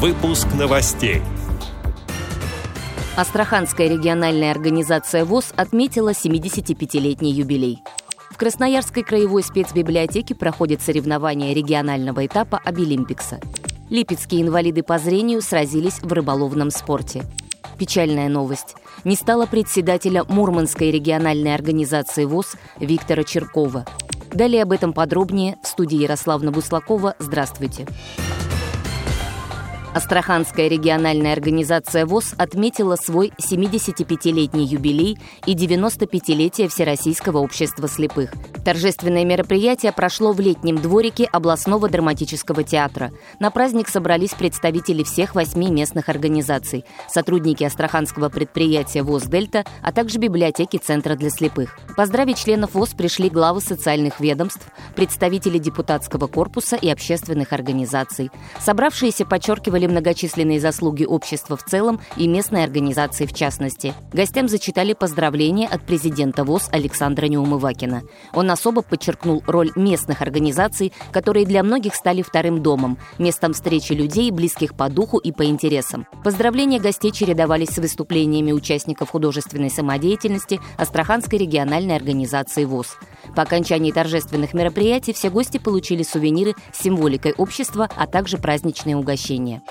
Выпуск новостей. Астраханская региональная организация ВОЗ отметила 75-летний юбилей. В Красноярской краевой спецбиблиотеке проходят соревнования регионального этапа Обилимпикса. Липецкие инвалиды по зрению сразились в рыболовном спорте. Печальная новость. Не стало председателя Мурманской региональной организации ВОЗ Виктора Черкова. Далее об этом подробнее в студии Ярославна Буслакова. Здравствуйте. Здравствуйте. Астраханская региональная организация ВОЗ отметила свой 75-летний юбилей и 95-летие Всероссийского общества слепых. Торжественное мероприятие прошло в летнем дворике областного драматического театра. На праздник собрались представители всех восьми местных организаций, сотрудники астраханского предприятия ВОЗ «Дельта», а также библиотеки Центра для слепых. Поздравить членов ВОЗ пришли главы социальных ведомств, представители депутатского корпуса и общественных организаций. Собравшиеся подчеркивали многочисленные заслуги общества в целом и местной организации в частности. Гостям зачитали поздравления от президента ВОЗ Александра Неумывакина. Он особо подчеркнул роль местных организаций, которые для многих стали вторым домом, местом встречи людей, близких по духу и по интересам. Поздравления гостей чередовались с выступлениями участников художественной самодеятельности Астраханской региональной организации ВОЗ. По окончании торжественных мероприятий все гости получили сувениры с символикой общества, а также праздничные угощения.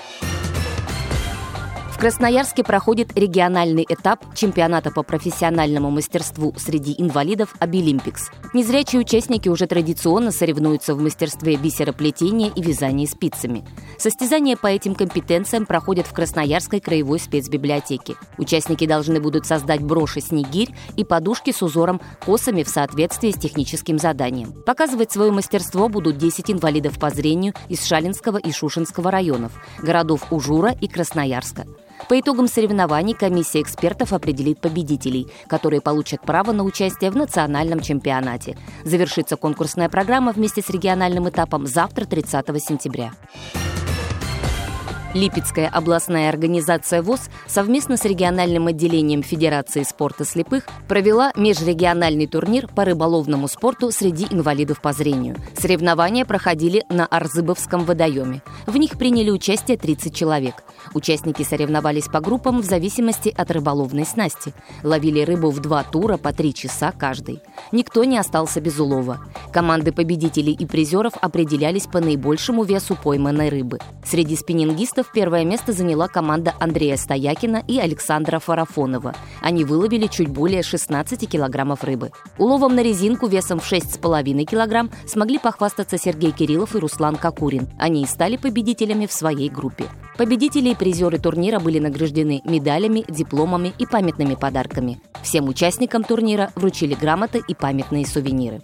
В Красноярске проходит региональный этап чемпионата по профессиональному мастерству среди инвалидов «Обилимпикс». Незрячие участники уже традиционно соревнуются в мастерстве бисероплетения и вязания спицами. Состязания по этим компетенциям проходят в Красноярской краевой спецбиблиотеке. Участники должны будут создать броши «Снегирь» и подушки с узором косами в соответствии с техническим заданием. Показывать свое мастерство будут 10 инвалидов по зрению из Шалинского и Шушинского районов, городов Ужура и Красноярска. По итогам соревнований комиссия экспертов определит победителей, которые получат право на участие в национальном чемпионате. Завершится конкурсная программа вместе с региональным этапом завтра, 30 сентября. Липецкая областная организация ВОЗ совместно с региональным отделением Федерации спорта слепых провела межрегиональный турнир по рыболовному спорту среди инвалидов по зрению. Соревнования проходили на Арзыбовском водоеме. В них приняли участие 30 человек. Участники соревновались по группам в зависимости от рыболовной снасти. Ловили рыбу в два тура по три часа каждый. Никто не остался без улова. Команды победителей и призеров определялись по наибольшему весу пойманной рыбы. Среди спиннингистов финалистов первое место заняла команда Андрея Стоякина и Александра Фарафонова. Они выловили чуть более 16 килограммов рыбы. Уловом на резинку весом в 6,5 килограмм смогли похвастаться Сергей Кириллов и Руслан Кокурин. Они и стали победителями в своей группе. Победители и призеры турнира были награждены медалями, дипломами и памятными подарками. Всем участникам турнира вручили грамоты и памятные сувениры.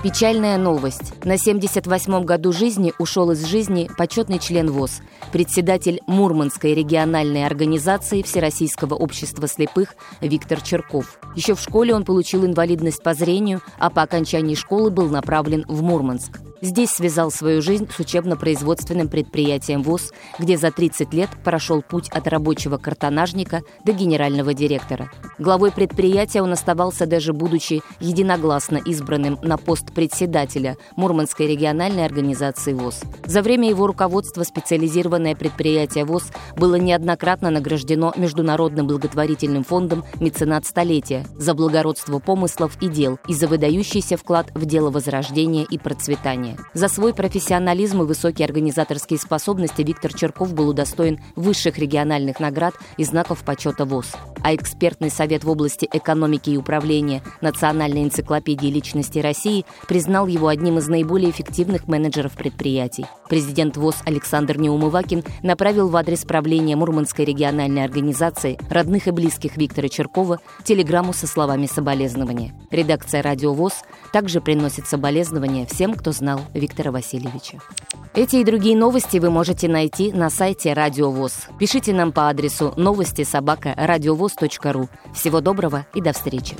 Печальная новость. На 78-м году жизни ушел из жизни почетный член ВОЗ, председатель Мурманской региональной организации Всероссийского общества слепых Виктор Черков. Еще в школе он получил инвалидность по зрению, а по окончании школы был направлен в Мурманск. Здесь связал свою жизнь с учебно-производственным предприятием ВОЗ, где за 30 лет прошел путь от рабочего картонажника до генерального директора. Главой предприятия он оставался даже будучи единогласно избранным на пост председателя Мурманской региональной организации ВОЗ. За время его руководства специализированное предприятие ВОЗ было неоднократно награждено Международным благотворительным фондом «Меценат столетия» за благородство помыслов и дел и за выдающийся вклад в дело возрождения и процветания образования. За свой профессионализм и высокие организаторские способности Виктор Черков был удостоен высших региональных наград и знаков почета ВОЗ. А экспертный совет в области экономики и управления Национальной энциклопедии личности России признал его одним из наиболее эффективных менеджеров предприятий. Президент ВОЗ Александр Неумывакин направил в адрес правления Мурманской региональной организации родных и близких Виктора Черкова телеграмму со словами соболезнования. Редакция «Радио ВОЗ» также приносит соболезнования всем, кто знал канал Виктора Васильевича. Эти и другие новости вы можете найти на сайте Радио ВОЗ. Пишите нам по адресу новости собака ру. Всего доброго и до встречи.